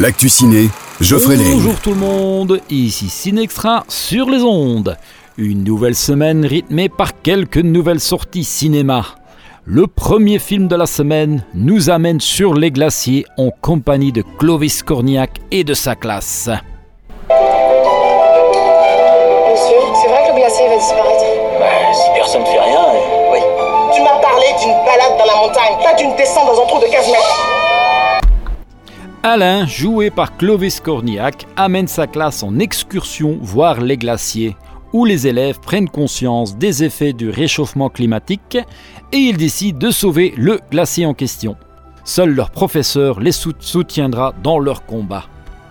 L'actu ciné, Geoffrey Bonjour tout le monde, ici Cinextra sur les ondes. Une nouvelle semaine rythmée par quelques nouvelles sorties cinéma. Le premier film de la semaine nous amène sur les glaciers en compagnie de Clovis Cornillac et de sa classe. Monsieur, c'est vrai que le glacier va disparaître Bah, si personne fait rien, euh, oui. Tu m'as parlé d'une balade dans la montagne, pas d'une descente dans un trou de 15 mètres. Alain, joué par Clovis Cornillac, amène sa classe en excursion voir les glaciers, où les élèves prennent conscience des effets du réchauffement climatique et ils décident de sauver le glacier en question. Seul leur professeur les sou- soutiendra dans leur combat.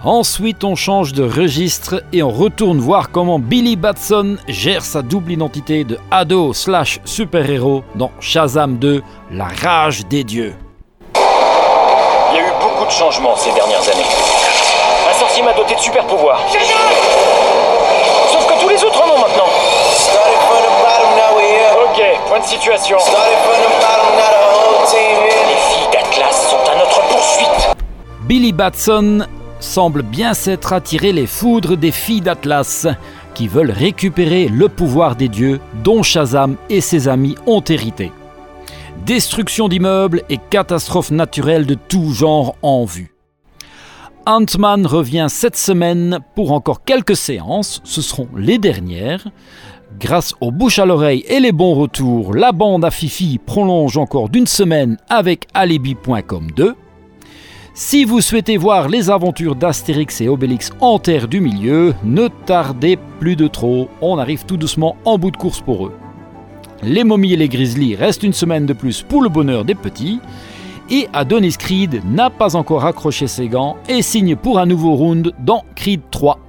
Ensuite, on change de registre et on retourne voir comment Billy Batson gère sa double identité de ado slash super-héros dans Shazam 2, La rage des dieux. Beaucoup de changements ces dernières années. Un sorcier m'a doté de super pouvoirs. Sauf que tous les autres en ont maintenant. Ok, point de situation. Les filles d'Atlas sont à notre poursuite. Billy Batson semble bien s'être attiré les foudres des filles d'Atlas, qui veulent récupérer le pouvoir des dieux dont Shazam et ses amis ont hérité. Destruction d'immeubles et catastrophes naturelles de tout genre en vue. Ant-Man revient cette semaine pour encore quelques séances, ce seront les dernières. Grâce aux bouches à l'oreille et les bons retours, la bande à Fifi prolonge encore d'une semaine avec Alibi.com 2. Si vous souhaitez voir les aventures d'Astérix et Obélix en terre du milieu, ne tardez plus de trop, on arrive tout doucement en bout de course pour eux. Les momies et les grizzlies restent une semaine de plus pour le bonheur des petits, et Adonis Creed n'a pas encore accroché ses gants et signe pour un nouveau round dans Creed 3.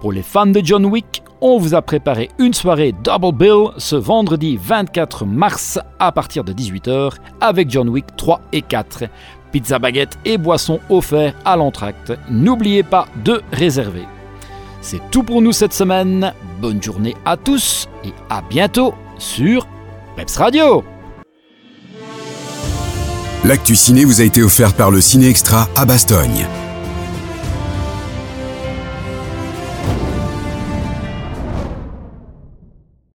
Pour les fans de John Wick, on vous a préparé une soirée Double Bill ce vendredi 24 mars à partir de 18h avec John Wick 3 et 4. Pizza baguette et boissons offerts à l'entracte. N'oubliez pas de réserver. C'est tout pour nous cette semaine. Bonne journée à tous et à bientôt sur Peps Radio. L'actu ciné vous a été offert par le Ciné Extra à Bastogne.